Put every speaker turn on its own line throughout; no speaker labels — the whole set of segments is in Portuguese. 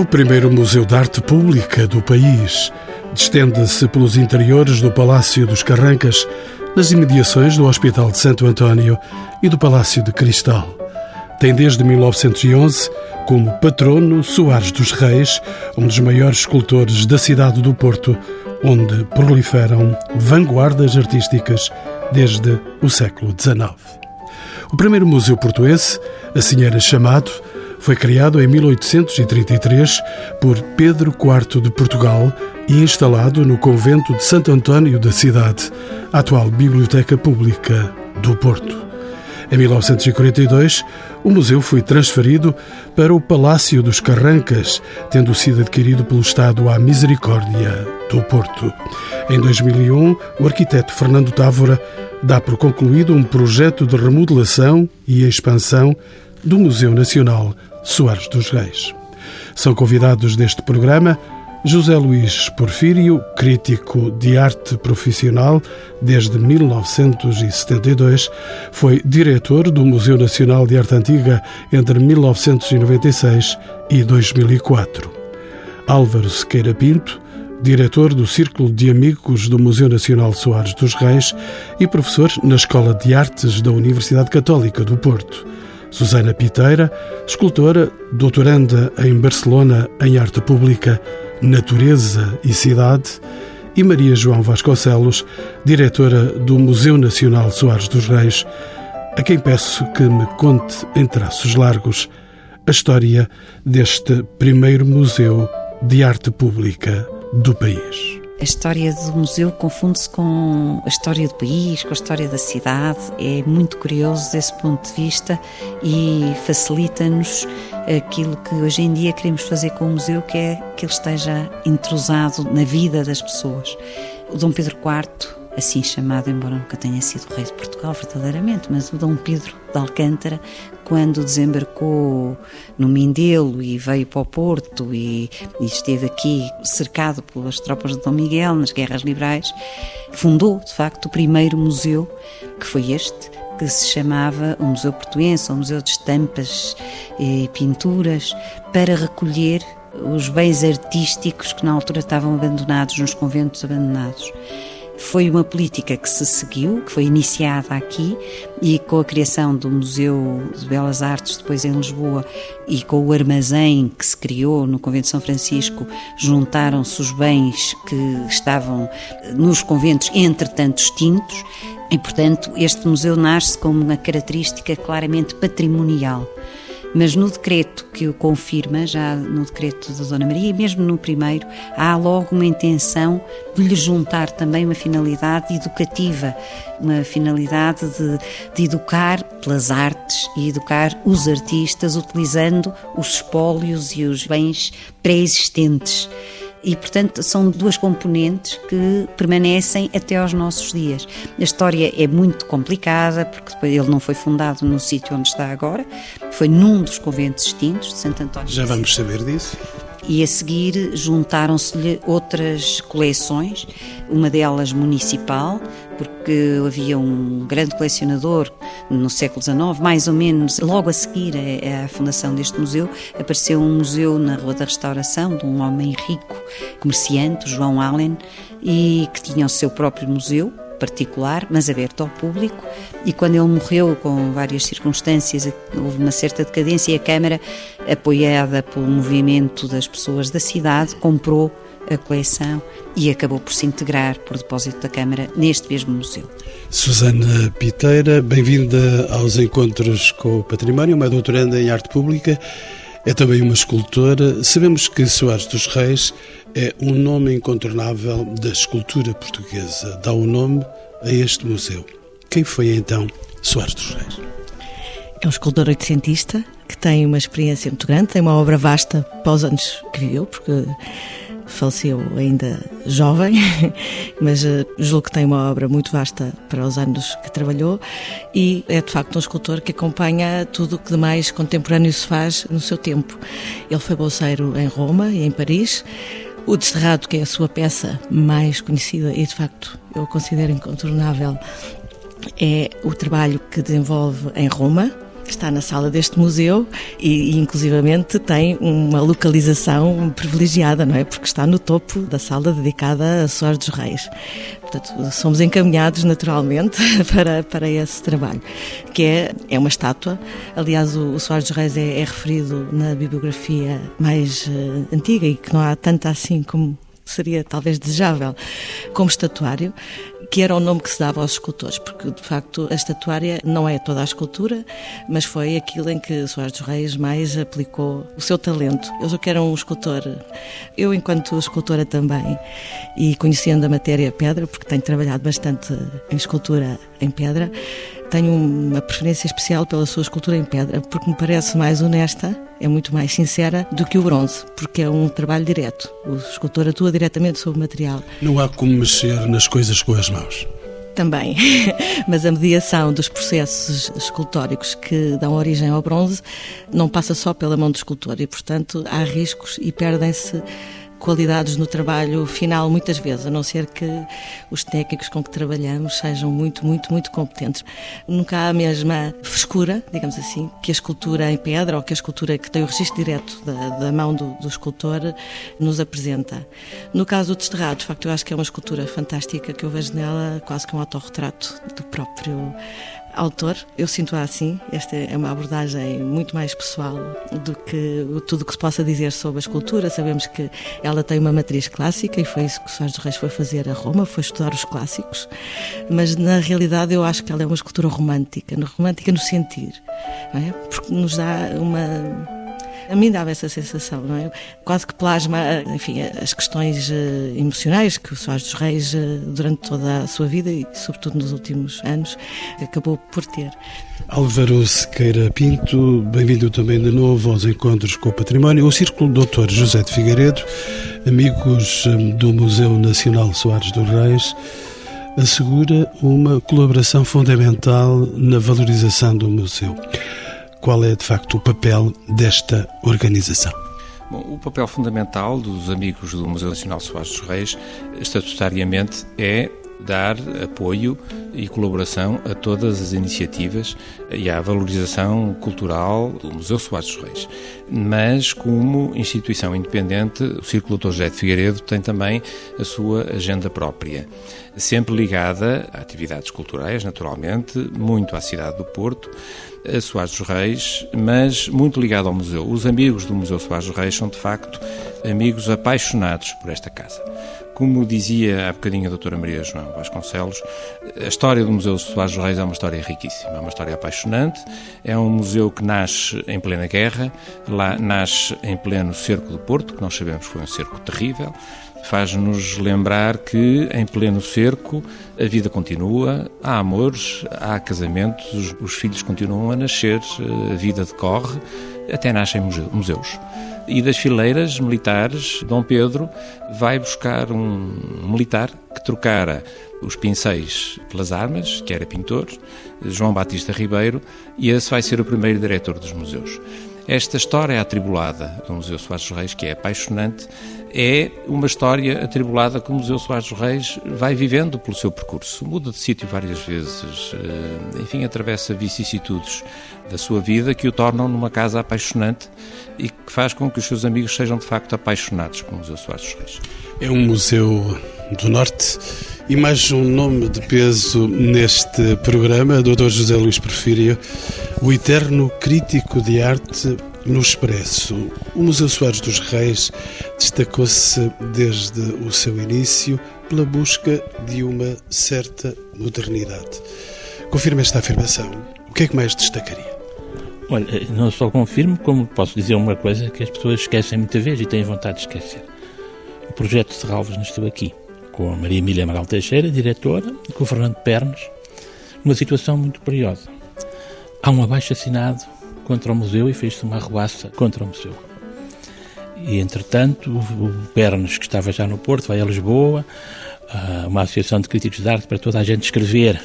o primeiro museu de arte pública do país. Destende-se pelos interiores do Palácio dos Carrancas, nas imediações do Hospital de Santo António e do Palácio de Cristal. Tem desde 1911 como patrono Soares dos Reis, um dos maiores escultores da cidade do Porto, onde proliferam vanguardas artísticas desde o século XIX. O primeiro museu portuense, assim era chamado, foi criado em 1833 por Pedro IV de Portugal e instalado no convento de Santo António da cidade, atual Biblioteca Pública do Porto. Em 1942, o museu foi transferido para o Palácio dos Carrancas, tendo sido adquirido pelo Estado à Misericórdia do Porto. Em 2001, o arquiteto Fernando Távora dá por concluído um projeto de remodelação e expansão do Museu Nacional Soares dos Reis. São convidados deste programa José Luís Porfírio, crítico de arte profissional desde 1972, foi diretor do Museu Nacional de Arte Antiga entre 1996 e 2004. Álvaro Sequeira Pinto, diretor do Círculo de Amigos do Museu Nacional Soares dos Reis e professor na Escola de Artes da Universidade Católica do Porto. Susana Piteira, escultora, doutoranda em Barcelona em Arte Pública, Natureza e Cidade, e Maria João Vasconcelos, diretora do Museu Nacional Soares dos Reis, a quem peço que me conte em traços largos a história deste primeiro museu de arte pública do país
a história do museu confunde-se com a história do país, com a história da cidade. É muito curioso desse ponto de vista e facilita-nos aquilo que hoje em dia queremos fazer com o museu, que é que ele esteja entrosado na vida das pessoas. O Dom Pedro IV assim chamado, embora nunca tenha sido rei de Portugal verdadeiramente, mas o Dom Pedro de Alcântara, quando desembarcou no Mindelo e veio para o Porto e, e esteve aqui cercado pelas tropas de Dom Miguel nas guerras liberais, fundou, de facto, o primeiro museu, que foi este, que se chamava o Museu Portuense, o Museu de Estampas e Pinturas, para recolher os bens artísticos que na altura estavam abandonados nos conventos abandonados. Foi uma política que se seguiu, que foi iniciada aqui e com a criação do Museu de Belas Artes, depois em Lisboa, e com o armazém que se criou no Convento de São Francisco, juntaram-se os bens que estavam nos conventos, entretanto extintos, e portanto este museu nasce com uma característica claramente patrimonial mas no decreto que o confirma, já no decreto da Dona Maria, e mesmo no primeiro, há logo uma intenção de lhe juntar também uma finalidade educativa, uma finalidade de, de educar pelas artes e educar os artistas utilizando os espólios e os bens pré-existentes e, portanto, são duas componentes que permanecem até aos nossos dias. A história é muito complicada, porque ele não foi fundado no sítio onde está agora, foi num dos conventos extintos de Santo António.
Já vamos saber disso
e a seguir juntaram-se-lhe outras coleções, uma delas municipal, porque havia um grande colecionador no século XIX, mais ou menos logo a seguir à fundação deste museu, apareceu um museu na Rua da Restauração de um homem rico, comerciante, João Allen, e que tinha o seu próprio museu, particular, mas aberto ao público. E quando ele morreu, com várias circunstâncias, houve uma certa decadência e a Câmara, apoiada pelo movimento das pessoas da cidade, comprou a coleção e acabou por se integrar por depósito da Câmara neste mesmo museu.
Susana Piteira, bem-vinda aos Encontros com o Património, uma doutoranda em Arte Pública, é também uma escultora. Sabemos que Soares dos Reis é um nome incontornável da escultura portuguesa. Dá o um nome a este museu. Quem foi então Soares dos Reis?
É um escultor oitocentista que tem uma experiência muito grande, tem uma obra vasta para os anos que viveu, porque faleceu ainda jovem, mas uh, julgo que tem uma obra muito vasta para os anos que trabalhou e é de facto um escultor que acompanha tudo o que de mais contemporâneo se faz no seu tempo. Ele foi bolseiro em Roma e em Paris, o Desterrado, que é a sua peça mais conhecida e de facto eu considero incontornável, é o trabalho que desenvolve em Roma, está na sala deste museu e, inclusivamente, tem uma localização privilegiada, não é? Porque está no topo da sala dedicada a Soares dos Reis. Portanto, somos encaminhados naturalmente para, para esse trabalho, que é, é uma estátua. Aliás, o, o Soares dos Reis é, é referido na bibliografia mais uh, antiga e que não há tanta assim como seria talvez desejável como estatuário, que era o nome que se dava aos escultores, porque de facto a estatuária não é toda a escultura, mas foi aquilo em que Soares dos Reis mais aplicou o seu talento. Eu já que era um escultor, eu enquanto escultora também, e conhecendo a matéria pedra, porque tenho trabalhado bastante em escultura em pedra, tenho uma preferência especial pela sua escultura em pedra, porque me parece mais honesta, é muito mais sincera do que o bronze, porque é um trabalho direto. O escultor atua diretamente sobre o material.
Não há como mexer nas coisas com as mãos.
Também, mas a mediação dos processos escultóricos que dão origem ao bronze não passa só pela mão do escultor e, portanto, há riscos e perdem-se qualidades no trabalho final, muitas vezes, a não ser que os técnicos com que trabalhamos sejam muito, muito, muito competentes. Nunca há a mesma frescura, digamos assim, que a escultura em pedra ou que a escultura que tem o registro direto da, da mão do, do, escultor nos apresenta. No caso do Desterrado, de facto, eu acho que é uma escultura fantástica que eu vejo nela quase que um autorretrato do próprio autor. Eu sinto-a assim. Esta é uma abordagem muito mais pessoal do que tudo o que se possa dizer sobre a escultura. Sabemos que ela tem uma matriz clássica e foi isso que Soares dos Reis foi fazer a Roma, foi estudar os clássicos. Mas na realidade eu acho que ela é uma escultura romântica, romântica no sentir, é? porque nos dá uma a mim dava essa sensação, não é? Quase que plasma, enfim, as questões eh, emocionais que o Soares dos Reis, eh, durante toda a sua vida e, sobretudo, nos últimos anos, acabou por ter.
Álvaro Sequeira Pinto, bem-vindo também de novo aos Encontros com o Património. O Círculo Doutor José de Figueiredo, amigos eh, do Museu Nacional Soares dos Reis, assegura uma colaboração fundamental na valorização do museu qual é de facto o papel desta organização?
Bom, o papel fundamental dos amigos do Museu Nacional Soares dos Reis, estatutariamente, é dar apoio e colaboração a todas as iniciativas e à valorização cultural do Museu Soares dos Reis. Mas, como instituição independente, o Círculo Doutor José de Figueiredo tem também a sua agenda própria, sempre ligada a atividades culturais, naturalmente, muito à cidade do Porto, a Soares dos Reis, mas muito ligado ao museu. Os amigos do Museu Soares dos Reis são, de facto, amigos apaixonados por esta casa. Como dizia há bocadinho a doutora Maria João Vasconcelos, a história do Museu Soares dos Reis é uma história riquíssima, é uma história apaixonante, é um museu que nasce em plena guerra, lá nasce em pleno cerco do Porto, que nós sabemos foi um cerco terrível, faz-nos lembrar que em pleno cerco a vida continua, há amores, há casamentos, os, filhos continuam a nascer, a vida decorre, até nascem museus. E das fileiras militares, Dom Pedro vai buscar um militar que trocara os pincéis pelas armas, que era pintor, João Batista Ribeiro, e esse vai ser o primeiro diretor dos museus. Esta história atribulada do Museu Soares dos Reis, que é apaixonante, é uma história atribulada que o Museu Soares dos Reis vai vivendo pelo seu percurso. Muda de sítio várias vezes, eh, enfim, atravessa vicissitudes da sua vida que o tornam numa casa apaixonante e que faz com que os seus amigos sejam de facto apaixonados pelo Museu Soares dos Reis.
É um museu do Norte e mais um nome de peso neste programa, Dr. José Luís Porfírio, o eterno crítico de arte no Expresso. O Museu Soares dos Reis destacou-se desde o seu início pela busca de uma certa modernidade. Confirma esta afirmação. O que é que mais destacaria?
Olha, não só confirmo, como posso dizer uma coisa que as pessoas esquecem muitas vezes e têm vontade de esquecer. O projeto de Serralves nasceu aqui, com a Maria Emília Amaral Teixeira, diretora, e com o Fernando Pernas, numa situação muito curiosa. Há um abaixo assinado contra o museu e fez-se uma rebaça contra o museu. E, entretanto, o Pernas, que estava já no Porto, vai a Lisboa, uma associação de críticos de arte para toda a gente escrever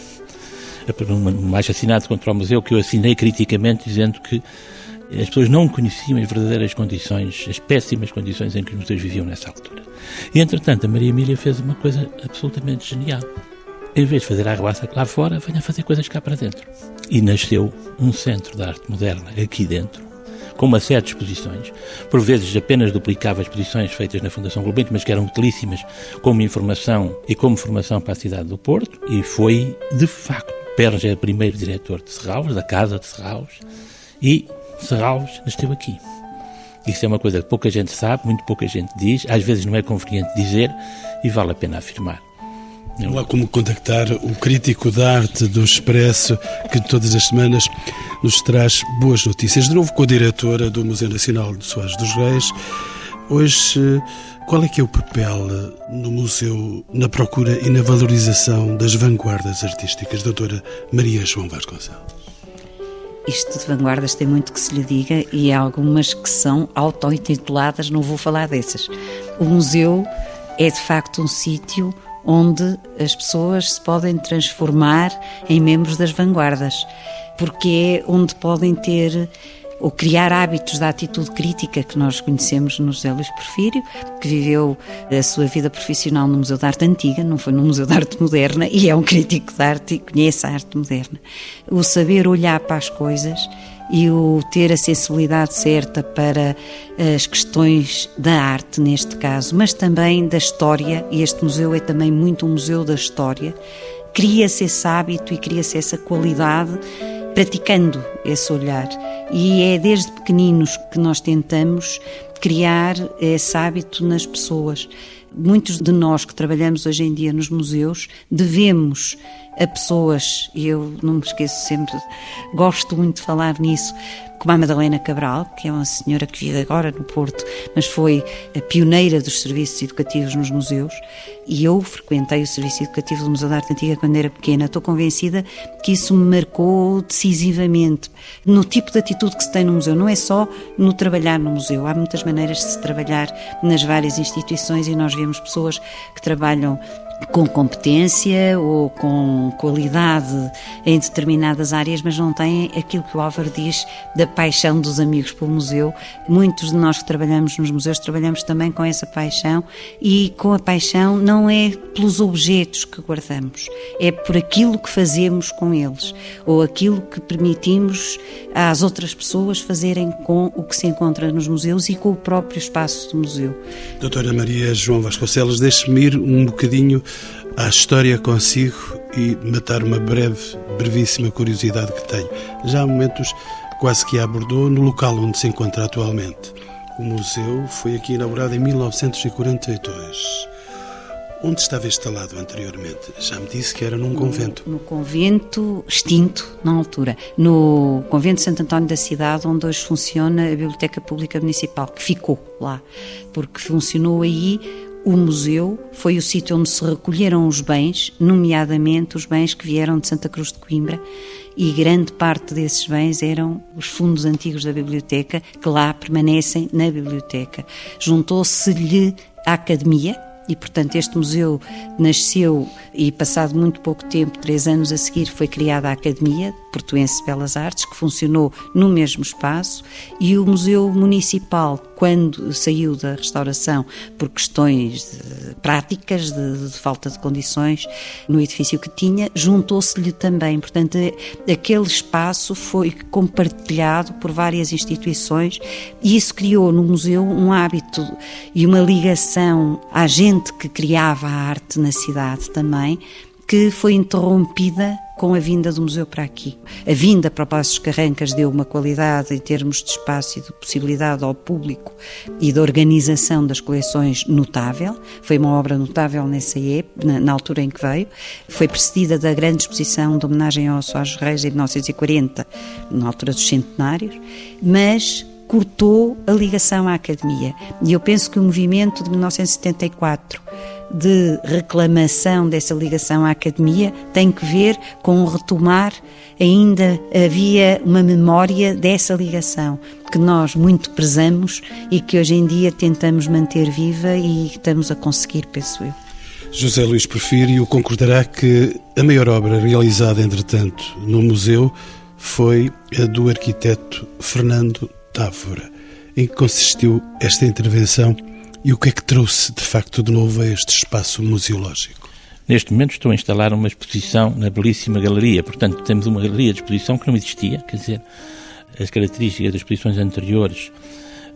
um mais assinado contra o museu que eu assinei criticamente dizendo que as pessoas não conheciam as verdadeiras condições, as péssimas condições em que os museus viviam nessa altura. E, entretanto, a Maria Emília fez uma coisa absolutamente genial. em vez de fazer a arruaça lá fora, venha fazer coisas cá para dentro. E nasceu um centro de arte moderna aqui dentro, com uma série de exposições, por vezes apenas duplicava as exposições feitas na Fundação Gulbenkian, mas que eram utilíssimas como informação e como formação para a cidade do Porto, e foi, de facto, Pernes é primeiro diretor de Serralves, da Casa de Serralves, e Serralves nasceu aqui. Isso é uma coisa que pouca gente sabe, muito pouca gente diz, às vezes não é conveniente dizer e vale a pena afirmar.
Não há como contactar o crítico da arte do Expresso, que todas as semanas nos traz boas notícias. De novo com a diretora do Museu Nacional de Soares dos Reis. Hoje, qual é que é o papel no museu na procura e na valorização das vanguardas artísticas, doutora Maria João Vasconcelos?
Isto de vanguardas tem muito que se lhe diga e há algumas que são auto-intituladas, não vou falar dessas. O museu é de facto um sítio onde as pessoas se podem transformar em membros das vanguardas, porque é onde podem ter ou criar hábitos da atitude crítica que nós conhecemos no José Luís Porfírio, que viveu a sua vida profissional no Museu de Arte Antiga, não foi no Museu de Arte Moderna, e é um crítico de arte e conhece a arte moderna. O saber olhar para as coisas e o ter a sensibilidade certa para as questões da arte, neste caso, mas também da história, e este museu é também muito um museu da história, cria-se esse hábito e cria-se essa qualidade praticando esse olhar. E é desde pequeninos que nós tentamos criar esse hábito nas pessoas. Muitos de nós que trabalhamos hoje em dia nos museus devemos a pessoas, e eu não me esqueço sempre, gosto muito de falar nisso, como a Madalena Cabral, que é uma senhora que vive agora no Porto, mas foi a pioneira dos serviços educativos nos museus, e eu frequentei o serviço educativo do Museu da Arte Antiga quando era pequena. Estou convencida que isso me marcou decisivamente no tipo de atitude que se tem no museu. Não é só no trabalhar no museu, há muitas maneiras de se trabalhar nas várias instituições e nós vemos pessoas que trabalham com competência ou com qualidade em determinadas áreas, mas não têm aquilo que o Álvaro diz da paixão dos amigos pelo museu. Muitos de nós que trabalhamos nos museus trabalhamos também com essa paixão e com a paixão não é pelos objetos que guardamos, é por aquilo que fazemos com eles ou aquilo que permitimos às outras pessoas fazerem com o que se encontra nos museus e com o próprio espaço do museu.
Doutora Maria João Vasconcelos, deixe-me ir um bocadinho à história consigo e matar uma breve, brevíssima curiosidade que tenho. Já há momentos quase que a abordou no local onde se encontra atualmente. O museu foi aqui inaugurado em 1942. Onde estava instalado anteriormente? Já me disse que era num convento.
No, no convento extinto, na altura. No convento de Santo António da cidade, onde hoje funciona a Biblioteca Pública Municipal, que ficou lá. Porque funcionou aí o museu foi o sítio onde se recolheram os bens, nomeadamente os bens que vieram de Santa Cruz de Coimbra, e grande parte desses bens eram os fundos antigos da biblioteca, que lá permanecem na biblioteca. Juntou-se-lhe a academia, e, portanto, este museu nasceu e, passado muito pouco tempo, três anos a seguir, foi criada a Academia Portuense de Belas Artes, que funcionou no mesmo espaço, e o Museu Municipal, quando saiu da restauração por questões de, práticas, de, de, falta de condições no edifício que tinha, juntou-se-lhe também. Portanto, aquele espaço foi compartilhado por várias instituições e isso criou no museu um hábito e uma ligação à gente que criava a arte na cidade também, que foi interrompida com a vinda do museu para aqui. A vinda para o dos Carrancas deu uma qualidade em termos de espaço e de possibilidade ao público e de organização das coleções notável. Foi uma obra notável nessa época, na, na altura em que veio. Foi precedida da grande exposição de homenagem ao Soares Reis em 1940, na altura dos centenários, mas cortou a ligação à academia. E eu penso que o movimento de 1974 de reclamação dessa ligação à academia tem que ver com retomar ainda havia uma memória dessa ligação que nós muito prezamos e que hoje em dia tentamos manter viva e estamos a conseguir, penso eu.
José Luís Porfírio concordará que a maior obra realizada, entretanto, no museu foi a do arquiteto Fernando Távora. Em que consistiu esta intervenção e o que é que trouxe, de facto, de novo a este espaço museológico?
Neste momento estou a instalar uma exposição na belíssima galeria, portanto temos uma galeria de exposição que não existia, quer dizer, as características das exposições anteriores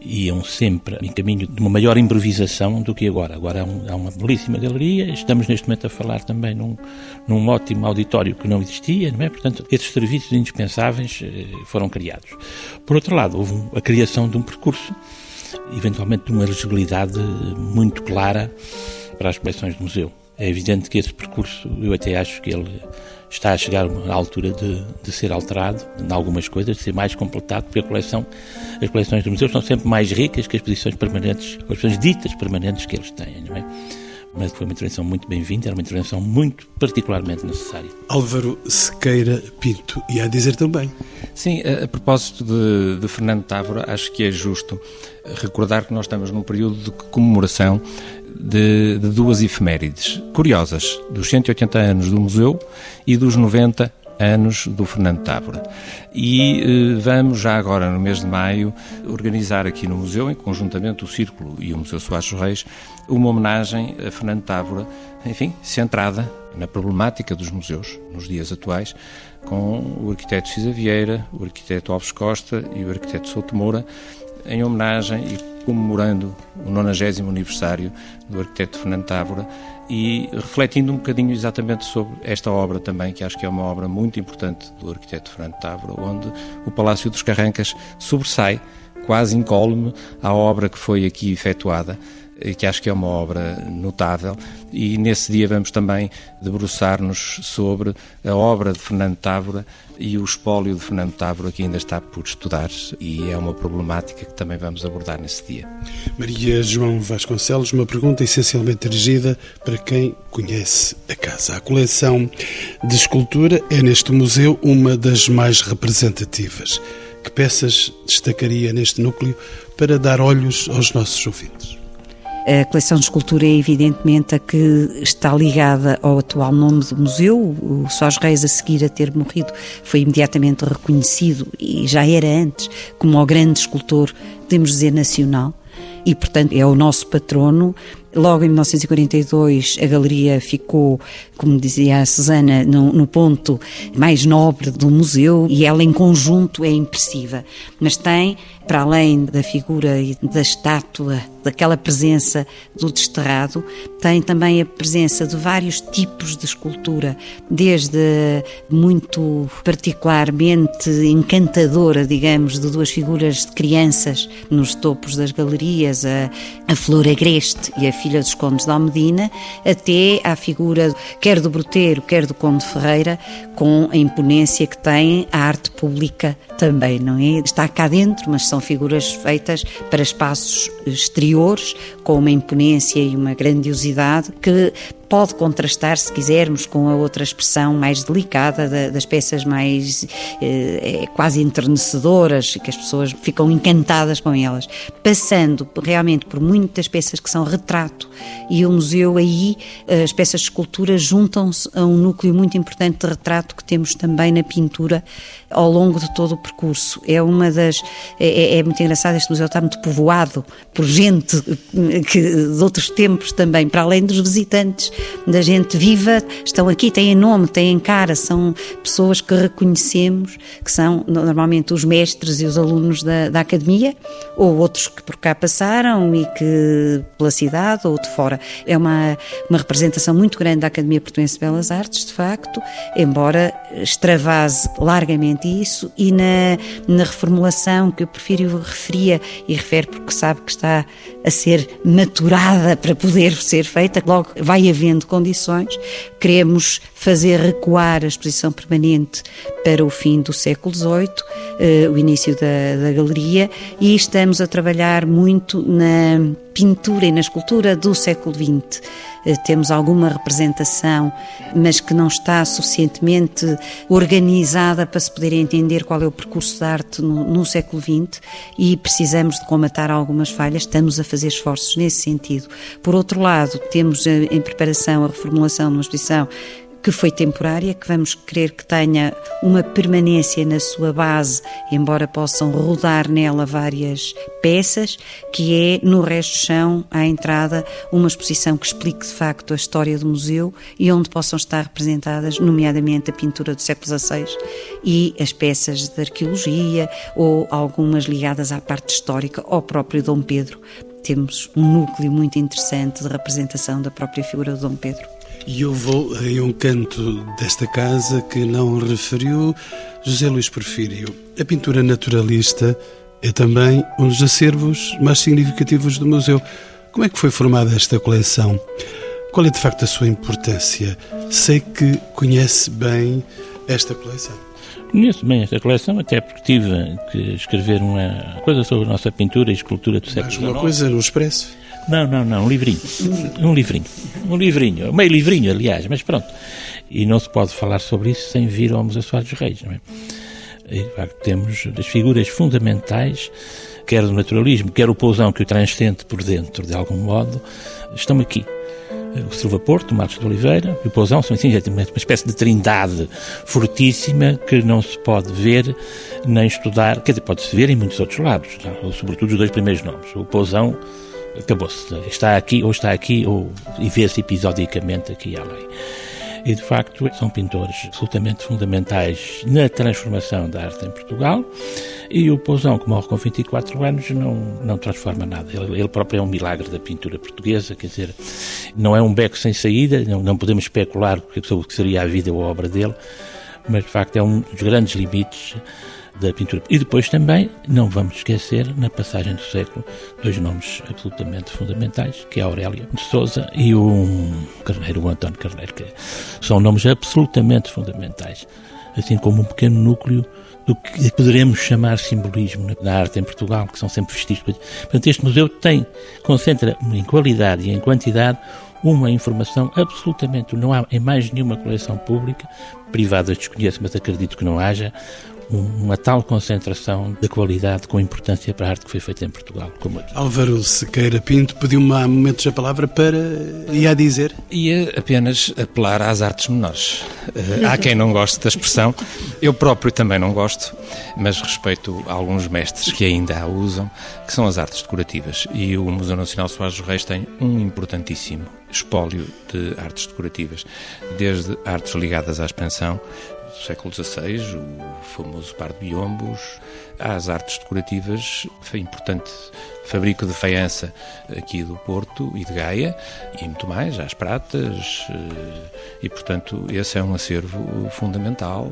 iam sempre em caminho de uma maior improvisação do que agora. Agora há, um, há, uma belíssima galeria, estamos neste momento a falar também num, num ótimo auditório que não existia, não é? Portanto, esses serviços indispensáveis eh, foram criados. Por outro lado, houve a criação de um percurso, eventualmente de uma legibilidade muito clara para as coleções do museu. É evidente que esse percurso, eu até acho que ele está a chegar à altura de, de ser alterado em algumas coisas, de ser mais completado, porque a coleção, as coleções do museu são sempre mais ricas que as posições permanentes, as posições ditas permanentes que eles têm, não é? Mas foi uma intervenção muito bem-vinda, era uma intervenção muito particularmente necessária.
Álvaro Sequeira Pinto, e a dizer também.
Sim, a, a propósito de, de Fernando Távora, acho que é justo recordar que nós estamos num período de comemoração de, de duas efemérides curiosas, dos 180 anos do museu e dos 90 anos do Fernando Távora. E eh, vamos já agora, no mês de maio, organizar aqui no museu, em conjuntamente o Círculo e o Museu Soares Reis, uma homenagem a Fernando Távora, enfim, centrada na problemática dos museus nos dias atuais, com o arquiteto Cisa Vieira, o arquiteto Alves Costa e o arquiteto Souto Moura, em homenagem e comemorando o 90 aniversário do arquiteto Fernando Távora e refletindo um bocadinho exatamente sobre esta obra também, que acho que é uma obra muito importante do arquiteto Fernando Távora, onde o Palácio dos Carrancas sobressai, quase incólume, à obra que foi aqui efetuada que acho que é uma obra notável, e nesse dia vamos também debruçar-nos sobre a obra de Fernando Távora e o espólio de Fernando Távora, que ainda está por estudar, e é uma problemática que também vamos abordar nesse dia.
Maria João Vasconcelos, uma pergunta essencialmente dirigida para quem conhece a casa. A coleção de escultura é neste museu uma das mais representativas. Que peças destacaria neste núcleo para dar olhos aos nossos ouvintes?
A coleção de escultura é evidentemente a que está ligada ao atual nome do museu. O Sós Reis, a seguir a ter morrido, foi imediatamente reconhecido e já era antes como o grande escultor, podemos dizer, nacional. E, portanto, é o nosso patrono Logo em 1942, a galeria ficou, como dizia a Susana, no, no, ponto mais nobre do museu e ela, em conjunto, é impressiva. Mas tem, para além da figura e da estátua, daquela presença do desterrado, tem também a presença de vários tipos de escultura, desde muito particularmente encantadora, digamos, de duas figuras de crianças nos topos das galerias, a, a Flor Agreste e a filha dos Condes de Almedina, até à figura quer do Broteiro, quer do Conde Ferreira, com a imponência que tem a arte pública também, não é? Está cá dentro, mas são figuras feitas para espaços exteriores, com uma imponência e uma grandiosidade que pode contrastar, se quisermos, com a outra expressão mais delicada das peças mais eh, é quase enternecedoras, que as pessoas ficam encantadas com elas, passando realmente por muitas peças que são retrato e o museu aí, as peças de escultura juntam-se a um núcleo muito importante de retrato que temos também na pintura ao longo de todo o percurso. É uma das é, é, é muito engraçado este museu está muito povoado por gente que de outros tempos também, para além dos visitantes da gente viva, estão aqui, têm nome, têm cara, são pessoas que reconhecemos, que são normalmente os mestres e os alunos da, da academia, ou outros que por cá passaram e que pela cidade ou de fora. É uma, uma representação muito grande da Academia Portuense de Belas Artes, de facto, embora extravase largamente isso e na, na reformulação que eu prefiro referia e refere porque sabe que está a ser maturada para poder ser feita, logo vai haver condições, queremos fazer recuar a exposição permanente para o fim do século XVIII, eh, o início da, da galeria, e estamos a trabalhar muito na pintura e na escultura do século XX. Eh, temos alguma representação, mas que não está suficientemente organizada para se poder entender qual é o percurso da arte no, no século XX e precisamos de comatar algumas falhas. Estamos a fazer esforços nesse sentido. Por outro lado, temos eh, em preparação a reformulação de uma exposição que foi temporária, que vamos querer que tenha uma permanência na sua base, embora possam rodar nela várias peças, que é no resto do chão, à entrada, uma exposição que explique de facto a história do museu e onde possam estar representadas, nomeadamente a pintura do século XVI e as peças de arqueologia ou algumas ligadas à parte histórica ao próprio Dom Pedro. Temos um núcleo muito interessante de representação da própria figura do Dom Pedro.
E eu vou em um canto desta casa que não referiu José Luís Porfírio. A pintura naturalista é também um dos acervos mais significativos do museu. Como é que foi formada esta coleção? Qual é de facto a sua importância? Sei que conhece bem esta coleção.
Conheço bem esta coleção, até porque tive que escrever uma coisa sobre a nossa pintura e escultura do século
Mais uma coisa no Expresso?
Não, não, não, um livrinho. Um livrinho. Um livrinho. Meio livrinho, aliás, mas pronto. E não se pode falar sobre isso sem vir ao Museu Soares dos Reis, não é? E, de facto, temos as figuras fundamentais, quer do naturalismo, quer o pousão que o transcende por dentro, de algum modo, estão aqui o Silva Porto, o Matos de Oliveira e o Pousão são assim, uma espécie de trindade fortíssima que não se pode ver nem estudar, quer dizer, pode-se ver em muitos outros lados, sobretudo os dois primeiros nomes. O Pousão acabou-se, está aqui ou está aqui ou, e vê-se episodicamente aqui e além. E, de facto, são pintores absolutamente fundamentais na transformação da arte em Portugal. E o Pousão, que morre com 24 anos, não, não transforma nada. Ele, ele próprio é um milagre da pintura portuguesa, quer dizer, não é um beco sem saída, não, não podemos especular sobre o que seria a vida ou a obra dele, mas, de facto, é um dos grandes limites da pintura. E depois também, não vamos esquecer, na passagem do século, dois nomes absolutamente fundamentais, que é Aurélio de Souza e o Carneiro, o António Carneiro, que são nomes absolutamente fundamentais, assim como um pequeno núcleo do que poderemos chamar simbolismo na arte em Portugal, que são sempre vestígios. Portanto, este museu tem, concentra em qualidade e em quantidade uma informação absolutamente, não há em mais nenhuma coleção pública, privada desconheço, mas acredito que não haja, uma tal concentração de qualidade com importância para a arte que foi feita em Portugal, como aqui.
Álvaro Sequeira Pinto pediu-me há momentos a palavra para ia dizer?
Ia apenas apelar às artes menores. Uh, há quem não goste da expressão, eu próprio também não gosto, mas respeito alguns mestres que ainda a usam, que são as artes decorativas. E o Museu Nacional Soares dos Reis tem um importantíssimo espólio de artes decorativas, desde artes ligadas à expansão, do século XVI, o famoso par de biombos, às artes decorativas, foi importante fabrico de faiança aqui do Porto e de Gaia, e muito mais, às pratas, eh, e portanto esse é um acervo fundamental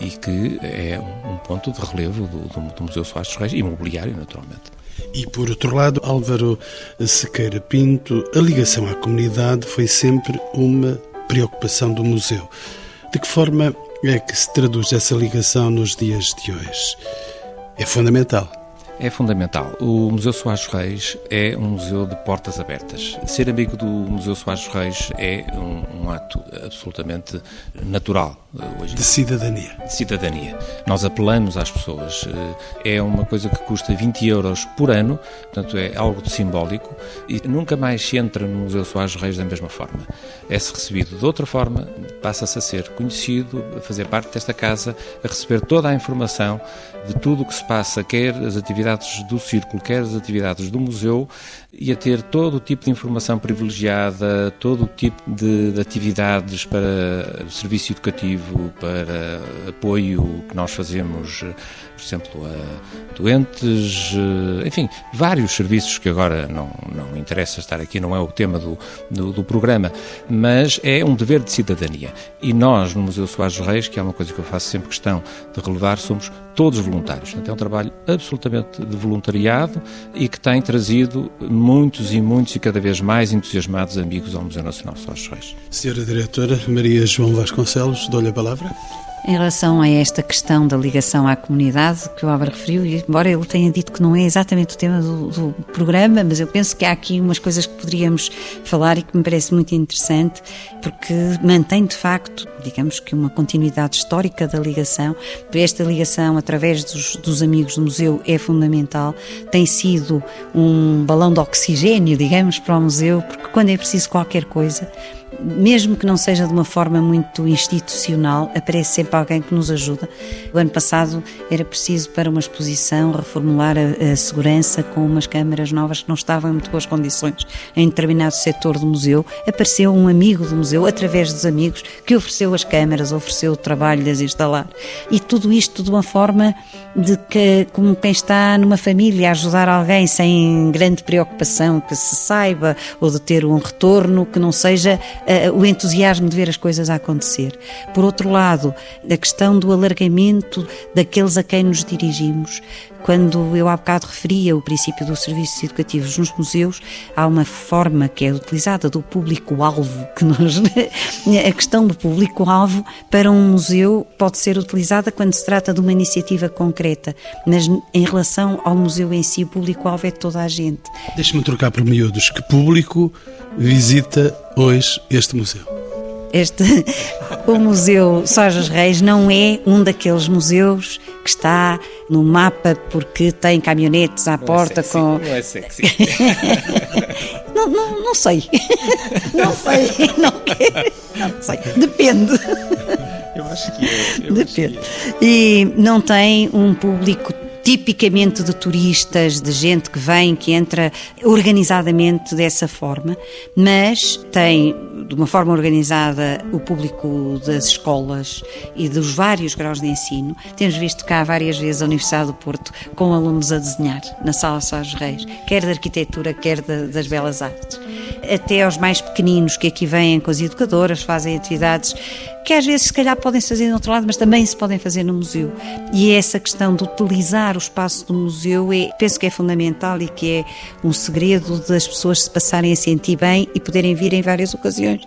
e que é um ponto de relevo do, do Museu Soares dos Reis, imobiliário naturalmente.
E por outro lado, Álvaro Sequeira Pinto, a ligação à comunidade foi sempre uma preocupação do museu. De que forma é que se traduz essa ligação nos dias de hoje? É fundamental.
É fundamental. O Museu Soares Reis é um museu de portas abertas. Ser amigo do Museu Soares Reis é um, um ato absolutamente natural.
Eh, hoje. De cidadania.
De cidadania. Nós apelamos às pessoas. Eh, é uma coisa que custa 20 euros por ano, portanto é algo de simbólico e nunca mais se entra no Museu Soares Reis da mesma forma. É-se recebido de outra forma, passa-se a ser conhecido, a fazer parte desta casa, a receber toda a informação de tudo o que se passa, quer as atividades do círculo, quer as atividades do museu, e a ter todo o tipo de informação privilegiada, todo o tipo de, de atividades para serviço educativo, para apoio que nós fazemos, por exemplo, a doentes, enfim, vários serviços que agora não, não interessa estar aqui, não é o tema do, do, do programa, mas é um dever de cidadania. E nós, no Museu Soares dos Reis, que é uma coisa que eu faço sempre questão de relevar, somos todos voluntários. Portanto, é um trabalho absolutamente de voluntariado e que tem trazido muitos e muitos e cada vez mais entusiasmados amigos ao Museu Nacional Sós Reis.
Senhora Diretora Maria João Vasconcelos, dou-lhe a palavra.
Em relação a esta questão da ligação à comunidade que o Álvaro referiu, embora ele tenha dito que não é exatamente o tema do, do, programa, mas eu penso que há aqui umas coisas que poderíamos falar e que me parece muito interessante, porque mantém de facto, digamos que uma continuidade histórica da ligação. Esta ligação através dos, dos amigos do museu é fundamental, tem sido um balão de oxigênio, digamos, para o museu, porque quando é preciso qualquer coisa, mesmo que não seja de uma forma muito institucional, aparece sempre alguém que nos ajuda. O ano passado era preciso para uma exposição reformular a, a segurança com umas câmaras novas que não estavam em muito boas condições em determinado setor do museu. Apareceu um amigo do museu, através dos amigos, que ofereceu as câmaras, ofereceu o trabalho de as instalar. E tudo isto de uma forma de que, como quem está numa família, ajudar alguém sem grande preocupação, que se saiba, ou de ter um retorno que não seja uh, o entusiasmo de ver as coisas a acontecer. Por outro lado, a questão do alargamento daqueles a quem nos dirigimos. Quando eu há bocado referia o princípio dos serviços educativos nos museus, há uma forma que é utilizada do público-alvo, que nós, a questão do público-alvo para um museu pode ser utilizada quando se trata de uma iniciativa concreta, mas em relação ao museu em si, o público-alvo é toda a gente.
Deixe-me trocar por miúdos. Que público visita hoje este museu?
Este, o Museu Sojas Reis não é um daqueles museus que está no mapa porque tem caminhonetes à não é porta
é
sexy, com.
Não é sexy.
não, não, não sei. Não sei. Não, não sei. Depende.
Eu acho que é.
Depende.
Que é.
E não tem um público tipicamente de turistas, de gente que vem, que entra organizadamente dessa forma, mas tem de uma forma organizada o público das escolas e dos vários graus de ensino. Temos visto cá várias vezes a Universidade do Porto com alunos a desenhar na Sala Sá Reis, quer de arquitetura, quer de, das belas artes. Até aos mais pequeninos que aqui vêm com as educadoras, fazem atividades que às vezes se calhar podem se fazer no outro lado, mas também se podem fazer no museu. E é essa questão de utilizar o espaço do museu é, penso que é fundamental e que é um segredo das pessoas se passarem a sentir bem e poderem vir em várias ocasiões,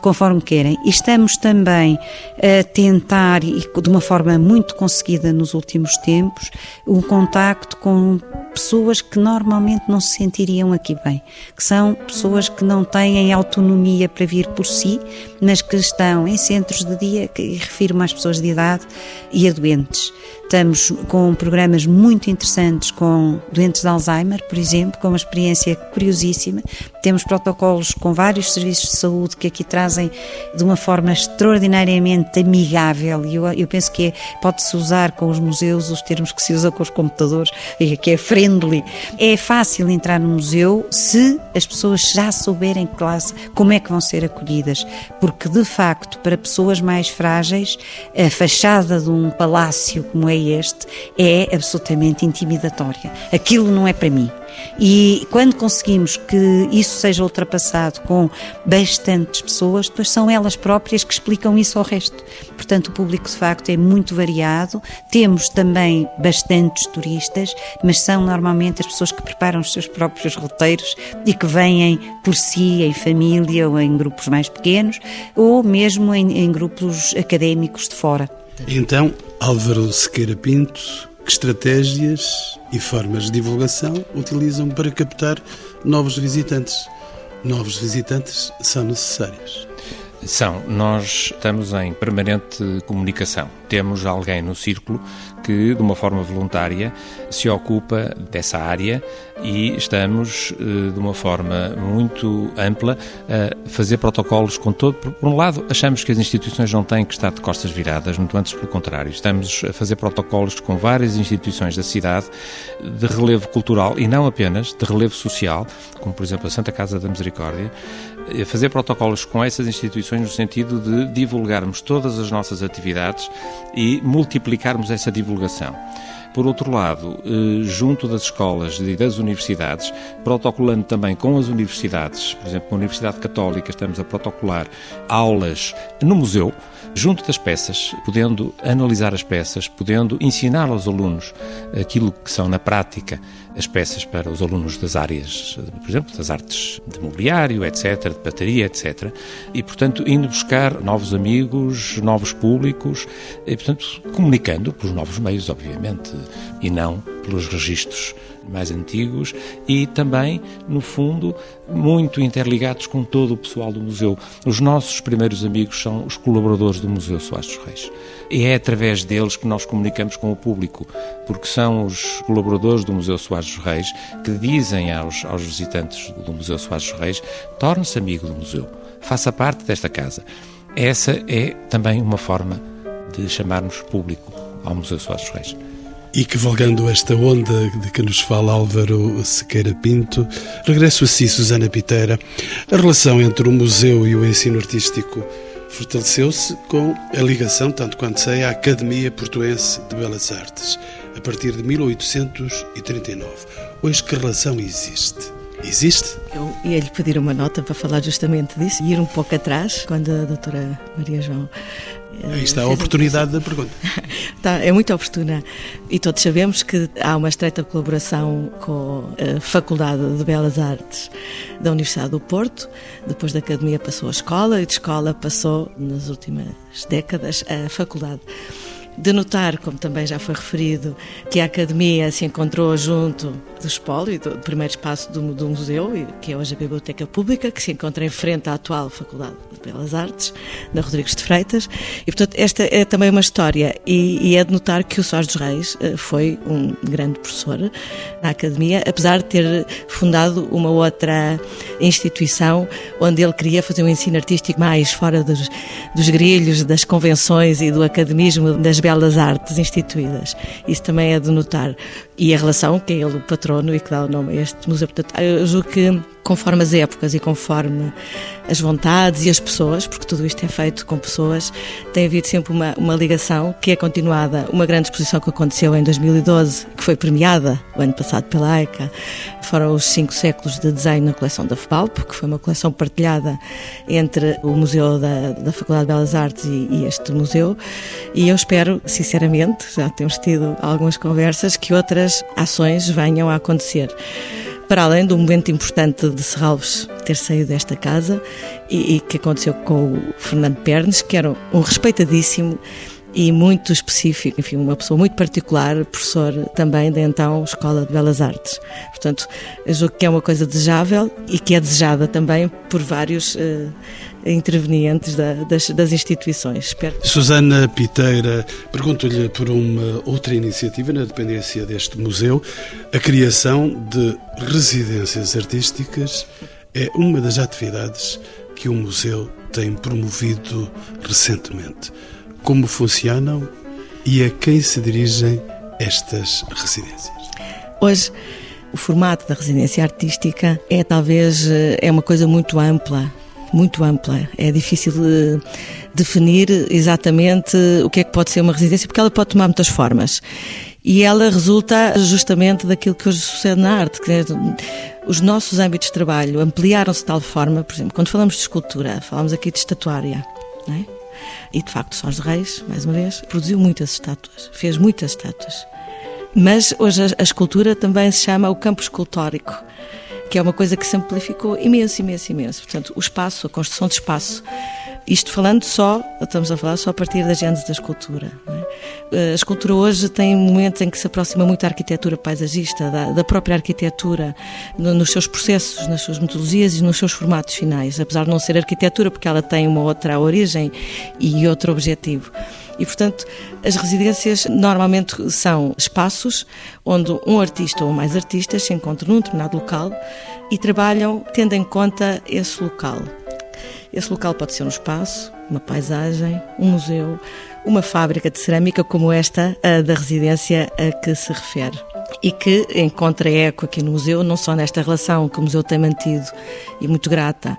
conforme querem. E estamos também a tentar, e de uma forma muito conseguida nos últimos tempos, um contacto com pessoas que normalmente não se sentiriam aqui bem, que são pessoas que não têm autonomia para vir por si, mas que estão em centros de dia, que refiro-me às pessoas de idade e a doentes. Estamos com programas muito interessantes com doentes de Alzheimer, por exemplo, com uma experiência curiosíssima. Temos protocolos com vários serviços de saúde que aqui trazem de uma forma extraordinariamente amigável e eu, eu penso que é, pode-se usar com os museus os termos que se usa com os computadores, que é friendly. É fácil entrar no museu se as pessoas já souberem classe como é que vão ser acolhidas, porque de facto para pessoas mais frágeis a fachada de um palácio como é este é absolutamente intimidatória. Aquilo não é para mim. E quando conseguimos que isso seja ultrapassado com bastantes pessoas, depois são elas próprias que explicam isso ao resto. Portanto, o público de facto é muito variado. Temos também bastantes turistas, mas são normalmente as pessoas que preparam os seus próprios roteiros e que vêm por si, em família ou em grupos mais pequenos, ou mesmo em, em grupos académicos de fora.
Então, Álvaro Sequeira Pinto, que estratégias e formas de divulgação utilizam para captar novos visitantes? Novos visitantes são necessários.
São. Nós estamos em permanente comunicação. Temos alguém no círculo que, de uma forma voluntária, se ocupa dessa área e estamos, eh, de uma forma muito ampla, a fazer protocolos com todo. Por um lado, achamos que as instituições não têm que estar de costas viradas, muito antes pelo contrário. Estamos a fazer protocolos com várias instituições da cidade de relevo cultural e não apenas de relevo social, como por exemplo a Santa Casa da Misericórdia, fazer protocolos com essas instituições no sentido de divulgarmos todas as nossas atividades e multiplicarmos essa divulgação. Por outro lado, eh, junto das escolas e das universidades, protocolando também com as universidades, por exemplo, na Universidade Católica, estamos a protocolar aulas no museu, junto das peças, podendo analisar as peças, podendo ensinar aos alunos aquilo que são na prática as peças para os alunos das áreas, por exemplo, das artes de mobiliário, etc., de bateria, etc. E, portanto, indo buscar novos amigos, novos públicos, e, portanto, comunicando pelos novos meios, obviamente, e não pelos registros mais antigos e também, no fundo, muito interligados com todo o pessoal do museu. Os nossos primeiros amigos são os colaboradores do Museu Soares dos Reis. E é através deles que nós comunicamos com o público, porque são os colaboradores do Museu Soares dos Reis que dizem aos, aos visitantes do Museu Soares dos Reis torne-se amigo do museu faça parte desta casa. Essa é também uma forma de chamarmos público ao Museu Soares Reis.
E cavalgando esta onda de que nos fala Álvaro Sequeira Pinto, regresso a si, Susana Piteira. A relação entre o museu e o ensino artístico fortaleceu-se com a ligação, tanto quanto sei, à Academia Portuense de Belas Artes, a partir de 1839. Hoje, que relação existe? Existe?
Eu ia lhe pedir uma nota para falar justamente disso e ir um pouco atrás, quando a doutora Maria João.
Eh, Aí está a oportunidade da pergunta.
Está, é muito oportuna. E todos sabemos que há uma estreita colaboração com a Faculdade de Belas Artes da Universidade do Porto. Depois da academia passou a escola e de escola passou, nas últimas décadas, a faculdade de notar, como também já foi referido, que a Academia se encontrou junto do espólio, do primeiro espaço do, do museu, que é hoje a Biblioteca Pública, que se encontra em frente à atual Faculdade de Belas Artes, na Rodrigues de Freitas. E, portanto, esta é também uma história. E, e é de notar que o Soares dos Reis eh, foi um grande professor na Academia, apesar de ter fundado uma outra instituição onde ele queria fazer um ensino artístico mais fora dos, dos grilhos, das convenções e do academismo das belas artes instituídas. Isso também é de notar. E a relação, que ele o patrono e que dá o nome a este museu. Portanto, eu julgo que conforme as épocas e conforme as vontades e as pessoas, porque tudo isto é feito com pessoas, tem havido sempre uma, uma ligação que é continuada. Uma grande exposição que aconteceu em 2012, que foi premiada o ano passado pela AICA, foram os cinco séculos de desenho na coleção da FBALP, que foi uma coleção partilhada entre o Museu da, da Faculdade de Belas Artes e, e este museu. E eu espero, sinceramente, já temos tido algumas conversas, que outras ações venham a acontecer para além do momento importante de Serralves ter saído desta casa e, e que aconteceu com o Fernando Pernes, que era um respeitadíssimo e muito específico, enfim, uma pessoa muito particular, professor também da então Escola de Belas Artes. Portanto, julgo que é uma coisa desejável e que é desejada também por vários uh, intervenientes da, das, das, instituições. Espero.
Susana Piteira, pergunto-lhe por uma outra iniciativa na dependência deste museu, a criação de residências artísticas é uma das atividades que o museu tem promovido recentemente como funcionam e a quem se dirigem estas residências.
Hoje, o formato da residência artística é talvez eh, é uma coisa muito ampla, muito ampla. É difícil de definir exatamente o que é que pode ser uma residência, porque ela pode tomar muitas formas. E ela resulta justamente daquilo que hoje sucede na arte, que é, os nossos âmbitos de trabalho ampliaram-se de tal forma, por exemplo, quando falamos de escultura, falamos aqui de estatuária, não é? E de facto, Sós de Reis, mais uma vez, produziu muitas estátuas, fez muitas estátuas. Mas hoje a escultura também se chama o campo escultórico, que é uma coisa que se amplificou imenso, imenso, imenso. Portanto, o espaço, a construção de espaço. Isto falando só, estamos a falar só a partir da gênese da escultura. É? A escultura hoje tem momentos em que se aproxima muito da arquitetura paisagista, da, da própria arquitetura, no, nos seus processos, nas suas metodologias e nos seus formatos finais, apesar de não ser arquitetura, porque ela tem uma outra origem e outro objetivo. E, portanto, as residências normalmente são espaços onde um artista ou mais artistas se encontram num determinado local e trabalham tendo em conta esse local. Esse local pode ser um espaço, uma paisagem, um museu, uma fábrica de cerâmica como esta da residência a que se refere e que encontra eco aqui no museu, não só nesta relação que o museu tem mantido e muito grata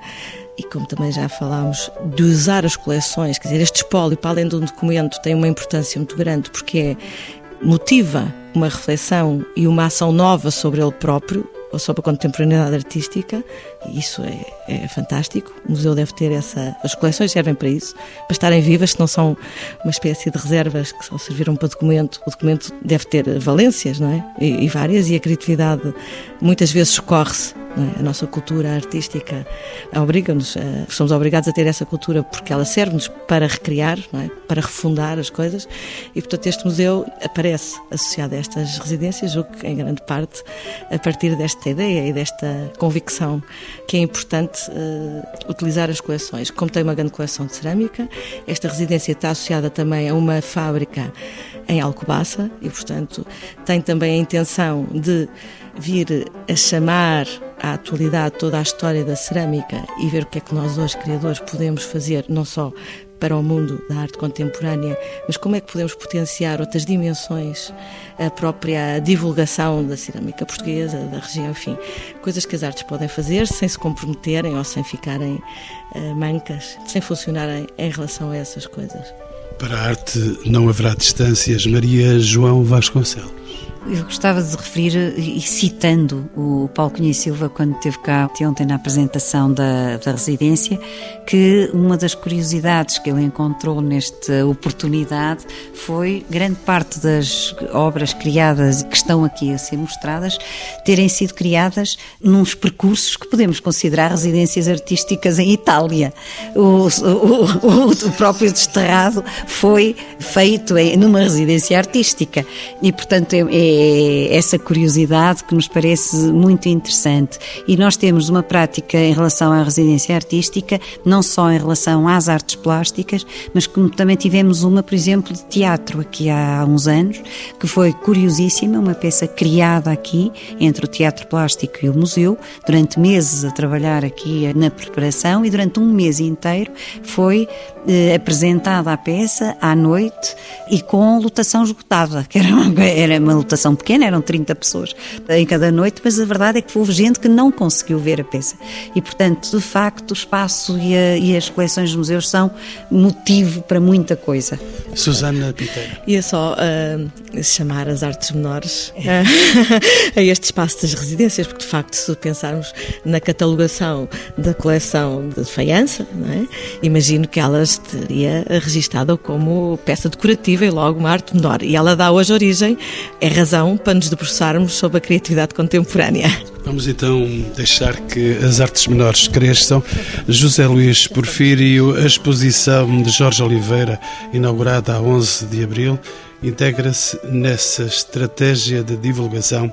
e como também já falámos, de usar as coleções, quer dizer, este espólio, para além de um documento, tem uma importância muito grande porque é, motiva uma reflexão e uma ação nova sobre ele próprio, ou sobre a contemporaneidade artística, e isso é, é, fantástico. O museu deve ter essa. As coleções servem para isso, para estarem vivas, se não são uma espécie de reservas que só serviram para documento. O documento deve ter valências, não é? E, e várias, e a criatividade muitas vezes socorre-se é? A nossa cultura artística obriga-nos, somos obrigados a ter essa cultura porque ela serve-nos para recriar, é? para refundar as coisas e, portanto, este museu aparece associado a estas residências, o que em grande parte a partir desta ideia e desta convicção que é importante uh, utilizar as coleções. Como tem uma grande coleção de cerâmica, esta residência está associada também a uma fábrica em Alcobaça e, portanto, tem também a intenção de vir a chamar à atualidade toda a história da cerâmica e ver o que é que nós hoje, criadores, podemos fazer, não só para o mundo da arte contemporânea, mas como é que podemos potenciar outras dimensões, a própria divulgação da cerâmica portuguesa, da região, enfim, coisas que as artes podem fazer sem se comprometerem ou sem ficarem uh, mancas, sem funcionarem em relação a essas coisas.
Para a arte não haverá distâncias. Maria João Vasconcelos.
Eu gostava de referir, e citando o Paulo Cunha Silva, quando esteve cá ontem na apresentação da, da residência, que uma das curiosidades que ele encontrou nesta oportunidade foi grande parte das obras criadas que estão aqui a ser mostradas terem sido criadas nos percursos que podemos considerar residências artísticas em Itália. O, o, o próprio desterrado foi feito em, numa residência artística e, portanto, é, é essa curiosidade que nos parece muito interessante. E nós temos uma prática em relação à residência artística, não só em relação às artes plásticas, mas como também tivemos uma, por exemplo, de teatro aqui há uns anos, que foi curiosíssima, uma peça criada aqui entre o teatro plástico e o museu, durante meses a trabalhar aqui na preparação e durante um mês inteiro foi eh, apresentada a peça à noite e com lotação esgotada, que era uma, era uma lotação pequena, eram 30 pessoas em cada noite, mas a verdade é que houve gente que não conseguiu ver a peça. E, portanto, de facto, o espaço e, a, e as coleções dos museus são motivo para muita coisa.
Susana Piteira.
Ia só uh, chamar as artes menores uh, a este espaço das residências, porque, de facto, se pensarmos na catalogação da coleção de faiança, é? imagino que elas teria registado como peça decorativa e logo uma arte menor. E ela dá hoje origem, é razão para nos debruçarmos sobre a criatividade contemporânea.
Vamos então deixar que as artes menores cresçam. José Luís Porfírio, a exposição de Jorge Oliveira, inaugurada a 11 de abril, integra-se nessa estratégia de divulgação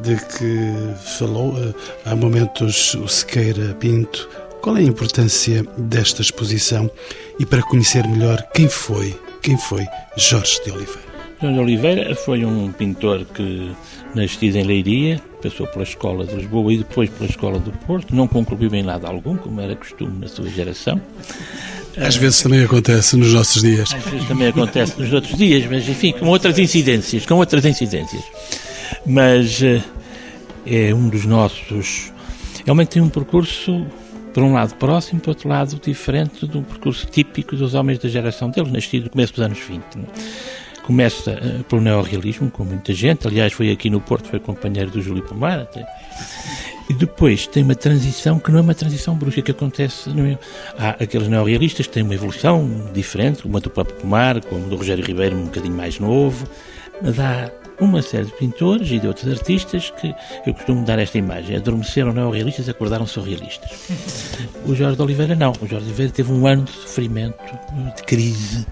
de que falou eh, há momentos o Sequeira Pinto. Qual é a importância desta exposição e para conhecer melhor quem foi, quem foi Jorge de Oliveira?
Jorge de Oliveira foi um pintor que, nascido em Leiria, passou pela Escola de Lisboa e depois pela Escola do Porto, não concluiu em nada algum, como era costume na sua geração.
Às vezes também acontece nos nossos dias.
Às vezes também acontece nos outros dias, mas enfim, com outras incidências, com outras incidências. Mas eh, é um dos nossos... Realmente tem um percurso, por um lado próximo, por outro lado diferente do percurso típico dos homens da geração dele, nascido no começo dos anos 20. Começa uh, pelo neorrealismo, com muita gente, aliás foi aqui no Porto, foi companheiro do Júlio Pomar até. E depois tem uma transição que não é uma transição brusca que acontece. No... Há aqueles neorrealistas que têm uma evolução diferente, como a do próprio Pomar, como do Rogério Ribeiro, um bocadinho mais novo, mas há uma série de pintores e de outros artistas que eu costumo dar esta imagem. Adormeceram neorrealistas acordaram surrealistas. O Jorge de Oliveira não. O Jorge de Oliveira teve um ano de sofrimento, de crise,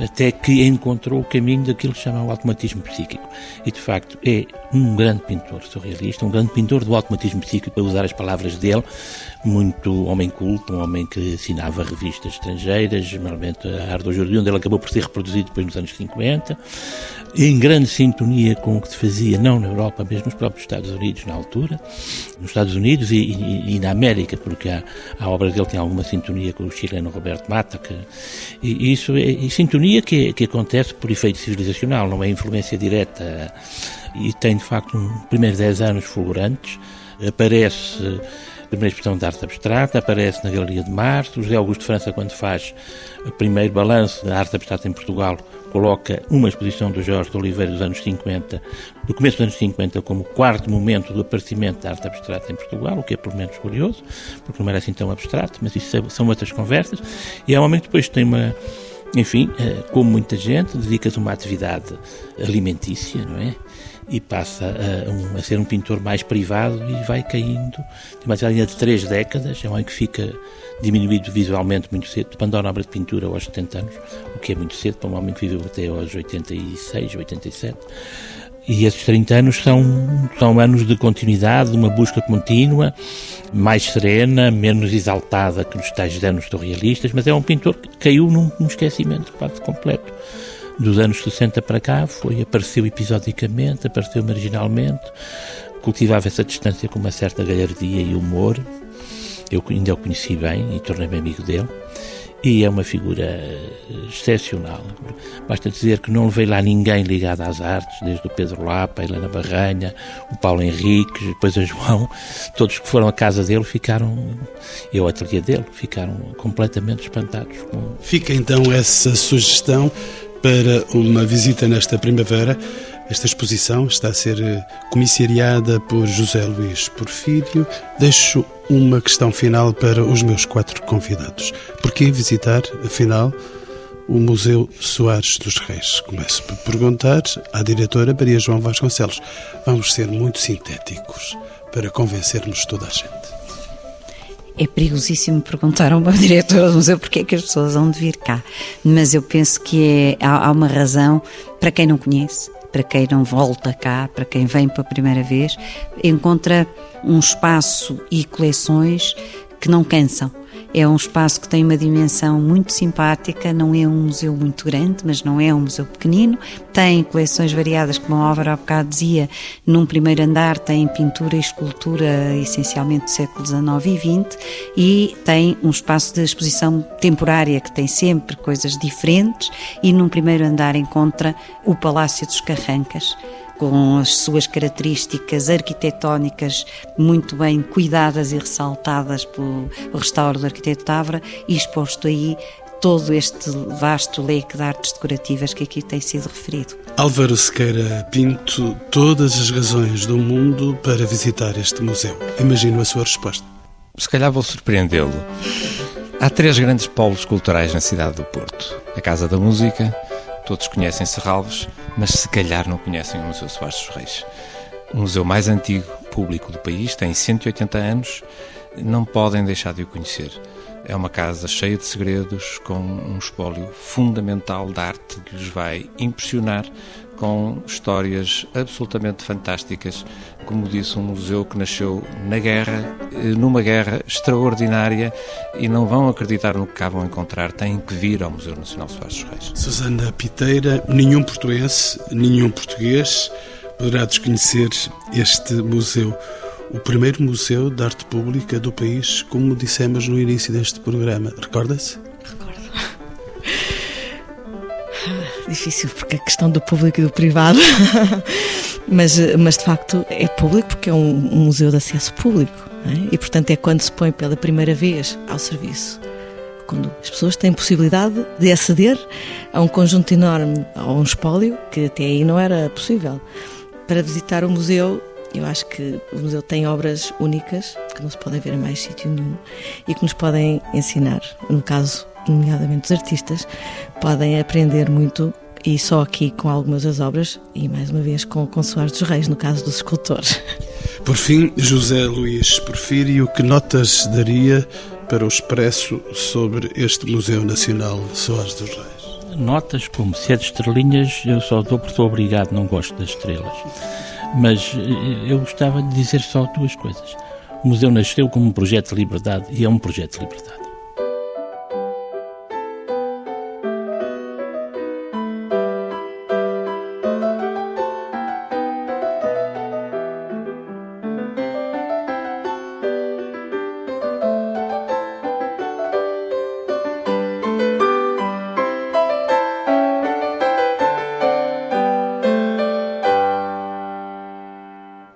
até que encontrou o caminho daquilo que chama o automatismo psíquico. E, de facto, é um grande pintor surrealista, um grande pintor do automatismo psíquico, para usar as palavras dele, muito homem culto, um homem que assinava revistas estrangeiras, normalmente a Ardo Jordi, onde ele acabou por ser reproduzido depois nos anos 50, em grande sintonia com o que se fazia, não na Europa, mas nos próprios Estados Unidos na altura, nos Estados Unidos e, e, e na América, porque a, a, obra dele tem alguma sintonia com o chileno Roberto Mata, que, e, isso é e sintonia que, que acontece por efeito civilizacional, não é influência direta, e tem de facto um primeiros 10 anos fulgurantes, aparece primeira expressão de arte abstrata, aparece na Galeria de Março. O José Augusto de França, quando faz o primeiro balanço da arte abstrata em Portugal, coloca uma exposição do Jorge de Oliveira dos anos 50, do começo dos anos 50, como o quarto momento do aparecimento da arte abstrata em Portugal, o que é pelo menos curioso, porque não era assim tão abstrato, mas isso é, são outras conversas. E é um homem que depois tem uma. Enfim, eh, como muita gente, dedica-se a uma atividade alimentícia, não é? E passa a, um, a, ser um pintor mais privado e vai caindo. Tem uma linha de três décadas, é um homem que fica diminuído visualmente muito cedo, abandona a obra de pintura aos 70 anos, o que é muito cedo para um homem que viveu até aos 86, 87. E esses 30 anos são, são anos de continuidade, de uma busca contínua, mais serena, menos exaltada que nos tais anos surrealistas, mas é um pintor que caiu num, num esquecimento quase completo dos anos 60 para cá, foi, apareceu episodicamente, apareceu marginalmente. cultivava essa distância com uma certa galhardia e humor. Eu ainda o conheci bem e tornei-me amigo dele e é uma figura eh, excepcional. Basta dizer que não levei lá ninguém ligado às artes, desde o Pedro Lapa, a Helena Barranha, o Paulo Henrique, depois a João, todos que foram à casa dele ficaram, eu ateliê dele, ficaram completamente espantados.
Fica então essa sugestão para uma visita nesta primavera. Esta exposição está a ser eh, comissariada por José Luís Porfírio. Deixo uma questão final para os meus quatro convidados. Por que visitar, afinal, o Museu Soares dos Reis? Começo por perguntar à diretora Maria João Vasconcelos. Vamos ser muito sintéticos para convencermos toda a gente.
É perigosíssimo perguntar ao meu diretor do museu porque é que as pessoas vão de vir cá. Mas eu penso que é, há, há uma razão para quem não conhece para quem não volta cá, para quem vem pela primeira vez, encontra um espaço e coleções que não cansam. É um espaço que tem uma dimensão muito simpática, não é um museu muito grande, mas não é um museu pequenino. Tem coleções variadas, como a Álvaro há bocado dizia, num primeiro andar tem pintura e escultura essencialmente do século XIX e XX e tem um espaço de exposição temporária que tem sempre coisas diferentes e num primeiro andar encontra o Palácio dos Carrancas, com as suas características arquitetónicas muito bem cuidadas e ressaltadas pelo restauro do arquiteto Tavra e exposto aí todo este vasto leque de artes decorativas que aqui tem sido referido.
Álvaro Sequeira Pinto, todas as razões do mundo para visitar este museu. Imagino a sua resposta.
Se calhar vou surpreendê-lo. Há três grandes polos culturais na cidade do Porto: a Casa da Música, todos conhecem Serralves, mas se calhar não conhecem o Museu Soares dos Reis. O museu mais antigo público do país, tem 180 anos, não podem deixar de o conhecer. É uma casa cheia de segredos, com um espólio fundamental da arte que lhes vai impressionar com histórias absolutamente fantásticas. Como disse, um museu que nasceu na guerra, eh, numa guerra extraordinária, e não vão acreditar no que cá vão encontrar, têm que vir ao Museu Nacional Soares dos Reis.
Susana Piteira, nenhum português, nenhum português poderá desconhecer este museu. O primeiro museu de arte pública do país, como dissemos no início deste programa. Recorda-se?
Difícil porque a questão do público e do privado, mas, mas de facto é público porque é um, um museu de acesso público é? e portanto é quando se põe pela primeira vez ao serviço. Quando as pessoas têm possibilidade de aceder a um conjunto enorme, a um espólio, que até aí não era possível. Para visitar o museu, eu acho que o museu tem obras únicas que não se podem ver em mais sítio nenhum e que nos podem ensinar. No caso, nomeadamente os artistas, podem aprender muito e só aqui com algumas das obras e mais uma vez com, Soares dos Reis, no caso dos escultores.
Por fim, José Luís Porfírio, que notas daria para o expresso sobre este Museu Nacional Soares dos Reis?
Notas como sete estrelinhas, eu só dou porque estou obrigado, não gosto das estrelas. Mas eh, eu gostava de dizer só duas coisas. O museu nasceu como um projeto de liberdade e é um projeto de liberdade.